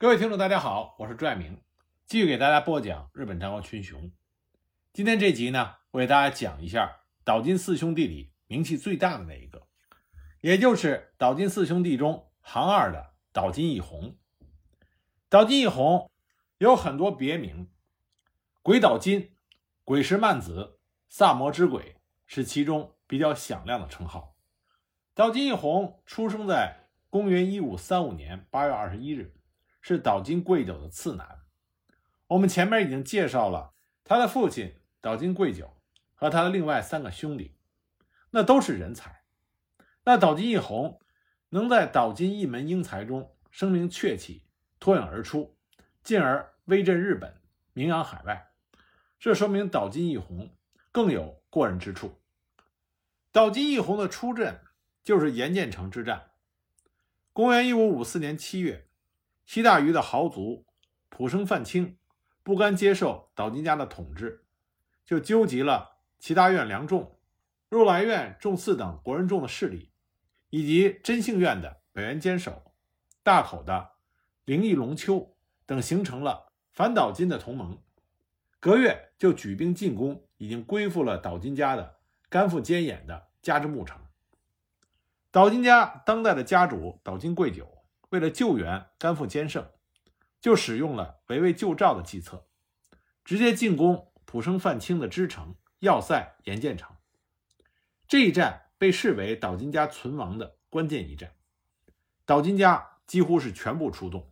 各位听众，大家好，我是朱爱明，继续给大家播讲日本战国群雄。今天这集呢，我给大家讲一下岛津四兄弟里名气最大的那一个，也就是岛津四兄弟中行二的岛津义弘。岛津义弘有很多别名，鬼岛津、鬼石漫子、萨摩之鬼是其中比较响亮的称号。岛津义弘出生在公元一五三五年八月二十一日。是岛津贵久的次男。我们前面已经介绍了他的父亲岛津贵久和他的另外三个兄弟，那都是人才。那岛津义弘能在岛津一门英才中声名鹊起、脱颖而出，进而威震日本、名扬海外，这说明岛津义弘更有过人之处。岛津义弘的出阵就是岩见城之战，公元一五五四年七月。西大隅的豪族浦生范清不甘接受岛津家的统治，就纠集了齐大院良仲、入来院众次等国人众的势力，以及真幸院的北原坚守、大口的灵异龙丘等，形成了反岛津的同盟。隔月就举兵进攻已经归附了岛津家的甘富坚演的加之木城。岛津家当代的家主岛津贵久。为了救援甘富坚胜，就使用了围魏救赵的计策，直接进攻浦生范清的支城要塞盐见城。这一战被视为岛津家存亡的关键一战，岛津家几乎是全部出动。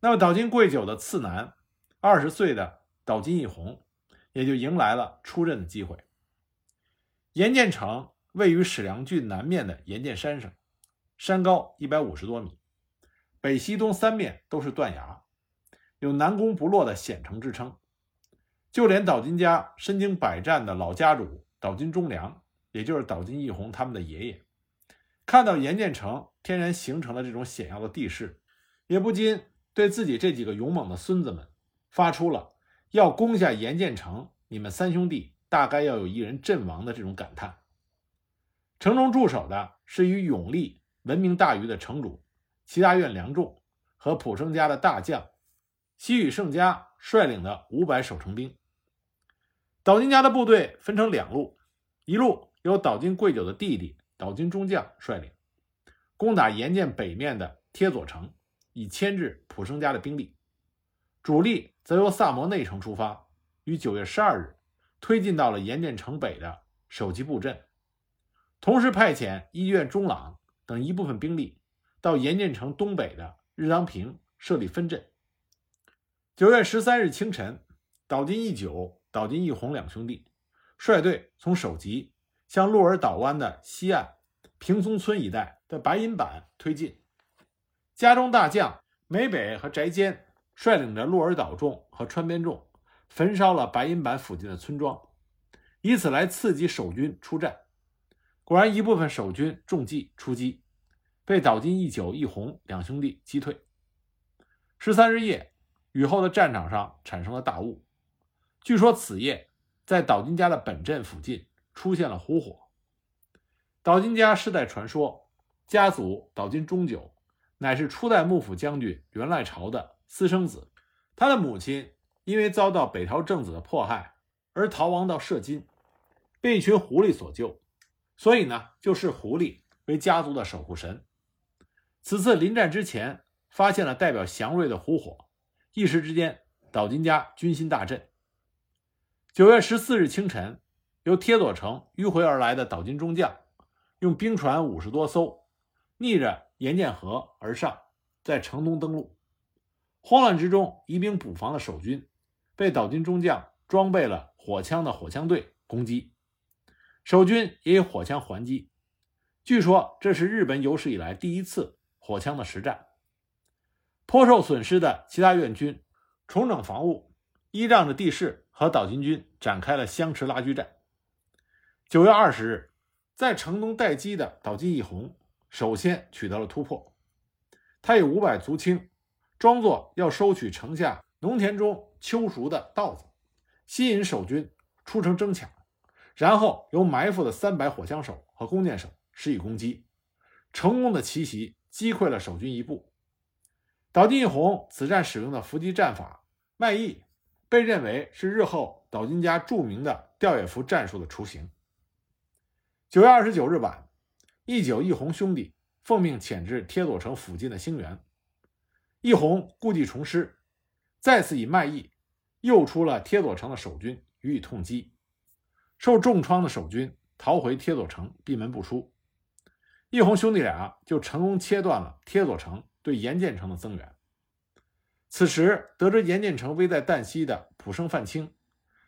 那么岛津贵久的次男，二十岁的岛津义弘，也就迎来了出阵的机会。盐见城位于矢良郡南面的盐见山上，山高一百五十多米。北、西、东三面都是断崖，有南攻不落的险城之称。就连岛津家身经百战的老家主岛津忠良，也就是岛津义弘他们的爷爷，看到岩见城天然形成了这种险要的地势，也不禁对自己这几个勇猛的孙子们发出了要攻下岩见城，你们三兄弟大概要有一人阵亡的这种感叹。城中驻守的是以勇力闻名大隅的城主。齐大院良众和浦生家的大将西羽胜家率领的五百守城兵，岛津家的部队分成两路，一路由岛津贵久的弟弟岛津中将率领，攻打岩见北面的贴佐城，以牵制浦生家的兵力；主力则由萨摩内城出发，于九月十二日推进到了岩见城北的首级布阵，同时派遣医院中朗等一部分兵力。到岩见城东北的日当平设立分镇。九月十三日清晨，岛津义久、岛津义弘两兄弟率队从首级向鹿儿岛湾的西岸平松村一带的白银坂推进。家中大将梅北和翟坚率领着鹿儿岛众和川边众，焚烧了白银坂附近的村庄，以此来刺激守军出战。果然，一部分守军中计出击。被岛津义久、义弘两兄弟击退。十三日夜，雨后的战场上产生了大雾。据说此夜在岛津家的本镇附近出现了湖火。岛津家世代传说，家族岛津忠久乃是初代幕府将军源赖朝的私生子。他的母亲因为遭到北条政子的迫害而逃亡到社津，被一群狐狸所救，所以呢，就视狐狸为家族的守护神。此次临战之前，发现了代表祥瑞的虎火，一时之间，岛津家军心大振。九月十四日清晨，由贴佐城迂回而来的岛津中将，用兵船五十多艘，逆着岩见河而上，在城东登陆。慌乱之中，移兵补防的守军被岛津中将装备了火枪的火枪队攻击，守军也以火枪还击。据说这是日本有史以来第一次。火枪的实战，颇受损失的其他院军重整防务，依仗着地势和岛津军展开了相持拉锯战。九月二十日，在城东待机的岛津义弘首先取得了突破，他以五百足轻装作要收取城下农田中秋熟的稻子，吸引守军出城争抢，然后由埋伏的三百火枪手和弓箭手施以攻击，成功的奇袭。击溃了守军一部，岛津义弘此战使用的伏击战法卖艺，被认为是日后岛津家著名的吊野伏战术的雏形。九月二十九日晚，义久义弘兄弟奉命潜至贴佐城附近的兴元，义弘故技重施，再次以卖艺诱出了贴佐城的守军予以痛击，受重创的守军逃回贴佐城，闭门不出。义弘兄弟俩就成功切断了贴佐城对严建成的增援。此时得知严建成危在旦夕的浦生范清，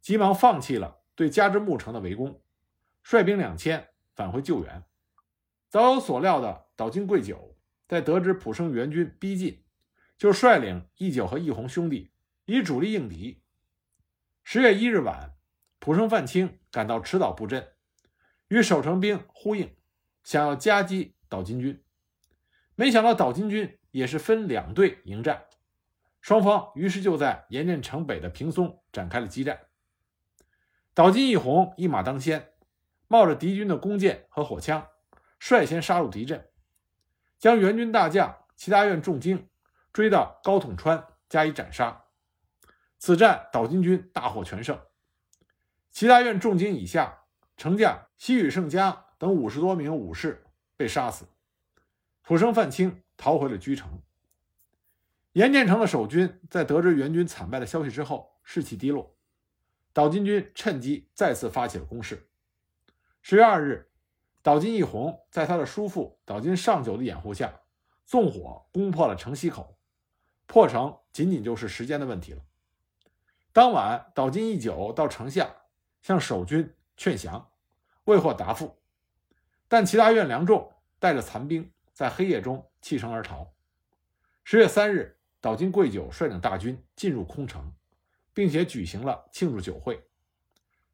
急忙放弃了对加之木城的围攻，率兵两千返回救援。早有所料的岛津贵久，在得知浦生援军逼近，就率领义久和义弘兄弟以主力应敌。十月一日晚，浦生范清赶到池岛布阵，与守城兵呼应。想要夹击岛津军，没想到岛津军也是分两队迎战，双方于是就在盐镇城北的平松展开了激战。岛津义弘一马当先，冒着敌军的弓箭和火枪，率先杀入敌阵，将援军大将齐大院重精追到高统川加以斩杀。此战岛津军大获全胜，齐大院重精以下丞将西宇胜家。等五十多名武士被杀死，浦生范清逃回了居城。严建成的守军在得知援军惨败的消息之后，士气低落。岛津军趁机再次发起了攻势。十月二日，岛津义弘在他的叔父岛津上久的掩护下，纵火攻破了城西口，破城仅仅就是时间的问题了。当晚，岛津义久到城下向守军劝降，未获答复。但齐大院梁仲带着残兵在黑夜中弃城而逃。十月三日，岛津贵久率领大军进入空城，并且举行了庆祝酒会。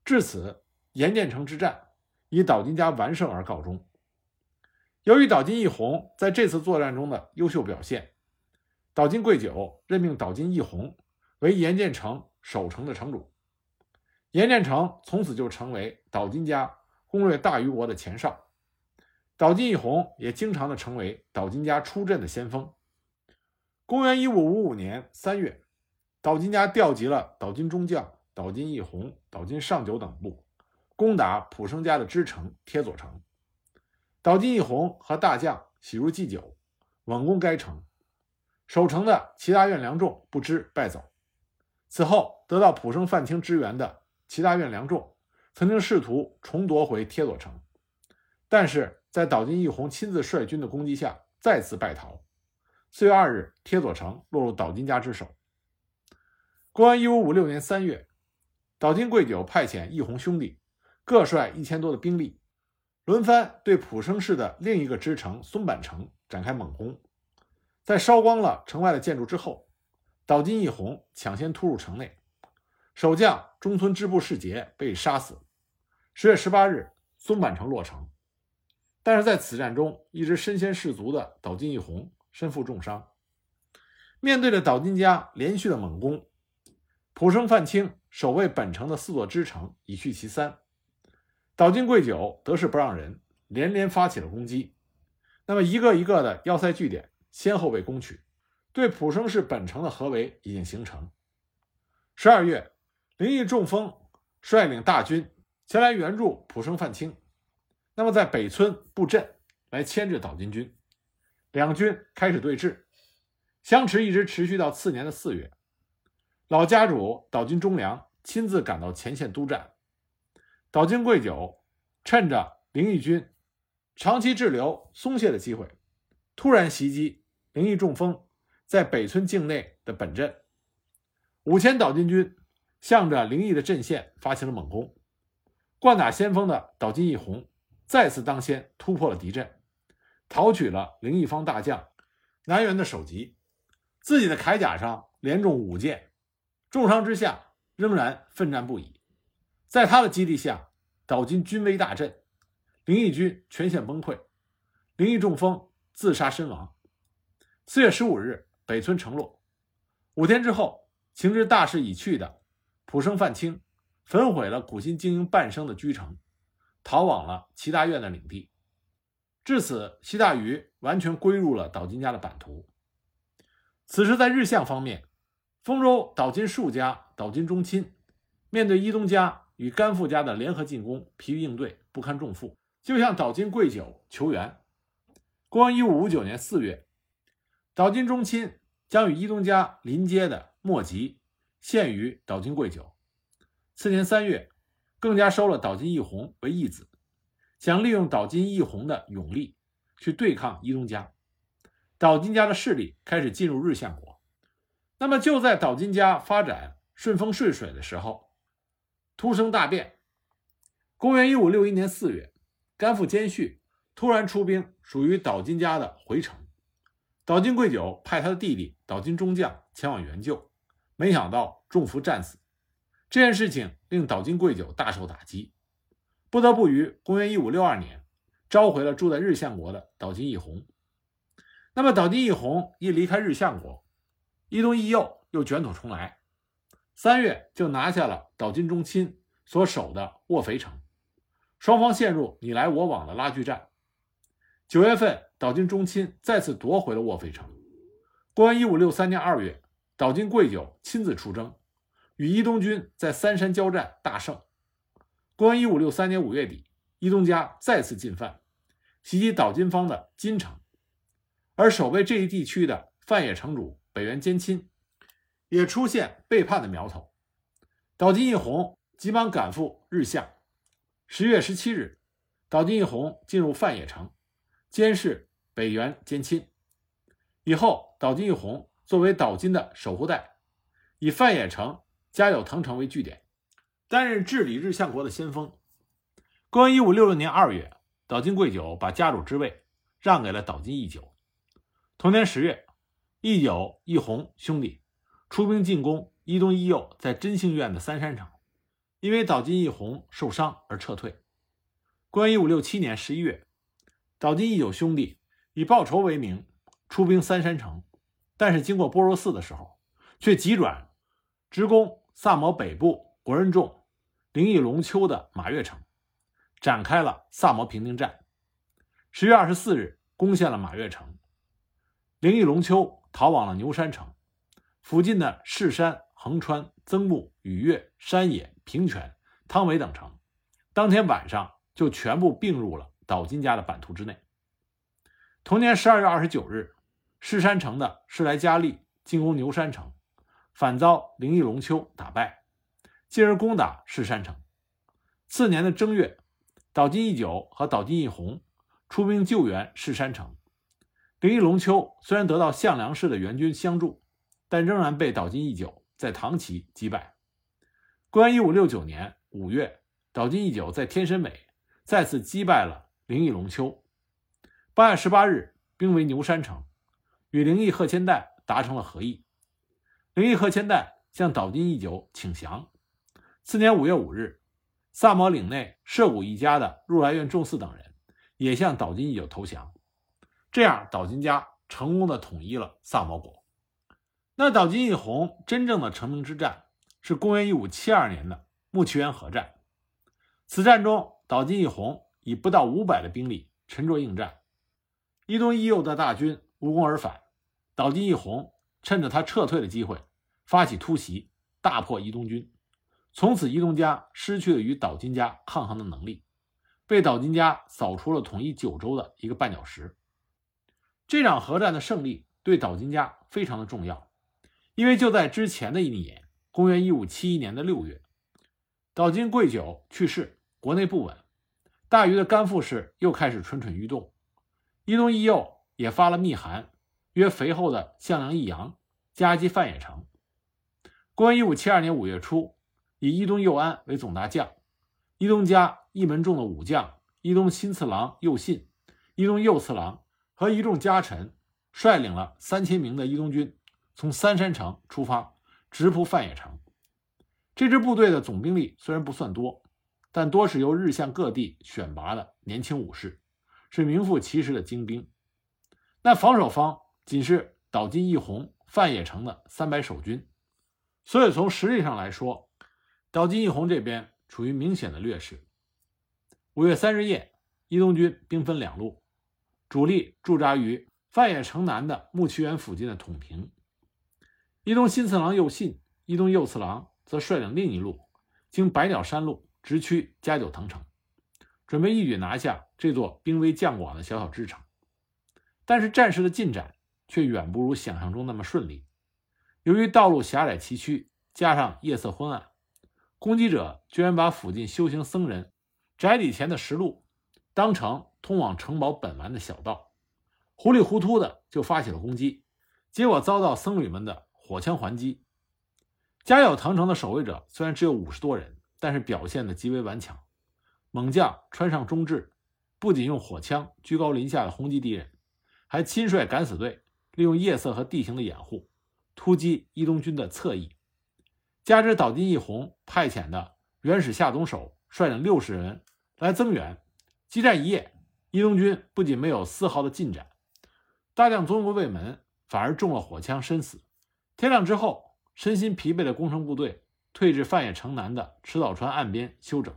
至此，盐见城之战以岛津家完胜而告终。由于岛津义弘在这次作战中的优秀表现，岛津贵久任命岛津义弘为盐见城守城的城主。盐见城从此就成为岛津家攻略大虞国的前哨。岛津义弘也经常的成为岛津家出阵的先锋。公元一五五五年三月，岛津家调集了岛津中将岛津义弘、岛津上久等部，攻打浦生家的支城贴佐城。岛津义弘和大将喜入祭酒，稳攻该城。守城的齐大院良仲不知败走。此后得到浦生范清支援的齐大院良仲，曾经试图重夺回贴佐城，但是。在岛津义弘亲自率军的攻击下，再次败逃。四月二日，贴佐城落入岛津家之手。公元一五五六年三月，岛津贵久派遣义弘兄弟各率一千多的兵力，轮番对浦生市的另一个支城松坂城展开猛攻。在烧光了城外的建筑之后，岛津义弘抢先突入城内，守将中村支部世杰被杀死。十月十八日，松坂城落成。但是在此战中，一直身先士卒的岛津义弘身负重伤。面对着岛津家连续的猛攻，浦生范清守卫本城的四座支城已去其三，岛津贵久得势不让人，连连发起了攻击。那么一个一个的要塞据点先后被攻取，对浦生市本城的合围已经形成。十二月，灵异中风率领大军前来援助浦生范清。那么，在北村布阵来牵制岛津军，两军开始对峙，相持一直持续到次年的四月。老家主岛津忠良亲自赶到前线督战，岛津贵久趁着灵异军长期滞留松懈的机会，突然袭击灵异中锋在北村境内的本阵。五千岛津军向着灵异的阵线发起了猛攻，惯打先锋的岛津义弘。再次当先突破了敌阵，讨取了灵异方大将南元的首级，自己的铠甲上连中五箭，重伤之下仍然奋战不已。在他的激励下，岛津军威大振，灵异军全线崩溃，灵异中风自杀身亡。四月十五日，北村城落。五天之后，情知大势已去的浦生范清焚毁了苦心经营半生的居城。逃往了齐大院的领地，至此，齐大隅完全归入了岛津家的版图。此时在日向方面，丰州岛津数家、岛津忠亲面对伊东家与甘父家的联合进攻，疲于应对，不堪重负，就向岛津贵久求援。公元一五五九年四月，岛津忠亲将与伊东家临接的莫吉献于岛津贵久。次年三月，更加收了岛津义弘为义子，想利用岛津义弘的勇力去对抗伊东家。岛津家的势力开始进入日向国。那么就在岛津家发展顺风顺水的时候，突生大变。公元一五六一年四月，甘父兼续突然出兵，属于岛津家的回城。岛津贵久派他的弟弟岛津中将前往援救，没想到中伏战死。这件事情令岛津贵久大受打击，不得不于公元一五六二年召回了住在日向国的岛津义弘。那么岛津义弘一离开日向国，伊东义右又卷土重来，三月就拿下了岛津忠亲所守的卧肥城，双方陷入你来我往的拉锯战。九月份，岛津忠亲再次夺回了卧肥城。公元一五六三年二月，岛津贵久亲自出征。与伊东军在三山交战，大胜。公元一五六三年五月底，伊东家再次进犯，袭击岛津方的金城，而守卫这一地区的范野城主北原兼亲也出现背叛的苗头。岛津义弘急忙赶赴日向。十月十七日，岛津义弘进入范野城，监视北原兼亲。以后，岛津义弘作为岛津的守护带，以范野城。加有藤城为据点，担任治理日向国的先锋。公元一五六六年二月，岛津贵久把家主之位让给了岛津义久。同年十月，义久、义弘兄弟出兵进攻伊东伊右在真幸院的三山城，因为岛津义弘受伤而撤退。公元一五六七年十一月，岛津义久兄弟以报仇为名出兵三山城，但是经过波若寺的时候，却急转直攻。萨摩北部国人众灵异龙丘的马月城，展开了萨摩平定战。十月二十四日，攻陷了马月城。灵异龙丘逃往了牛山城，附近的士山、横川、增木、羽越、山野、平泉、汤尾等城，当天晚上就全部并入了岛津家的版图之内。同年十二月二十九日，士山城的士来加利进攻牛山城。反遭灵异龙丘打败，进而攻打士山城。次年的正月，岛津义久和岛津义弘出兵救援士山城。灵异龙丘虽然得到项梁氏的援军相助，但仍然被岛津义久在唐崎击败。公元一五六九年五月，岛津义久在天神尾再次击败了灵异龙丘。八月十八日，兵围牛山城，与灵异贺千代达成了和议。灵异贺千代向岛津义久请降。次年五月五日，萨摩领内涉谷一家的入来院重嗣等人也向岛津义久投降。这样，岛津家成功的统一了萨摩国。那岛津义弘真正的成名之战是公元一五七二年的木崎原合战。此战中，岛津义弘以不到五百的兵力沉着应战，伊东义右的大军无功而返。岛津义弘。趁着他撤退的机会，发起突袭，大破伊东军。从此，伊东家失去了与岛津家抗衡的能力，被岛津家扫除了统一九州的一个绊脚石。这场核战的胜利对岛津家非常的重要，因为就在之前的一年，公元一五七一年的六月，岛津贵久去世，国内不稳，大隅的甘富氏又开始蠢蠢欲动，伊东义右也发了密函。约肥厚的向阳义阳夹击范野城。公元一五七二年五月初，以伊东佑安为总大将，伊东家一门众的武将伊东新次郎右信、伊东右次郎和一众家臣，率领了三千名的伊东军，从三山城出发，直扑范野城。这支部队的总兵力虽然不算多，但多是由日向各地选拔的年轻武士，是名副其实的精兵。那防守方。仅是岛津义弘范野城的三百守军，所以从实力上来说，岛津义弘这边处于明显的劣势。五月三日夜，伊东军兵分两路，主力驻扎于范野城南的木崎原附近的统平，伊东新次郎右信、伊东右次郎则率领另一路，经百鸟山路直趋加久藤城，准备一举拿下这座兵威将广的小小支城。但是战事的进展却远不如想象中那么顺利。由于道路狭窄崎岖，加上夜色昏暗，攻击者居然把附近修行僧人宅邸前的石路当成通往城堡本丸的小道，糊里糊涂的就发起了攻击，结果遭到僧侣们的火枪还击。家有藤城的守卫者虽然只有五十多人，但是表现的极为顽强。猛将川上忠志不仅用火枪居高临下的轰击敌人，还亲率敢死队利用夜色和地形的掩护，突击伊东军的侧翼。加之岛津义弘派遣的原始下总守率领六十人来增援，激战一夜，伊东军不仅没有丝毫的进展，大量宗国卫门反而中了火枪身死。天亮之后，身心疲惫的攻城部队退至范野城南的池岛川岸边休整，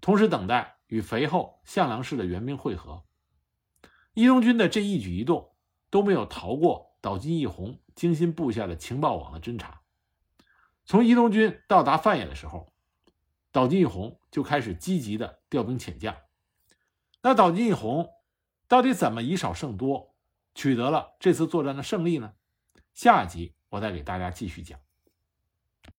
同时等待与肥后向良氏的援兵会合。伊东军的这一举一动都没有逃过岛津义弘精心布下的情报网的侦查。从伊东军到达范野的时候，岛津义弘就开始积极的调兵遣将。那岛津义弘到底怎么以少胜多，取得了这次作战的胜利呢？下一集我再给大家继续讲。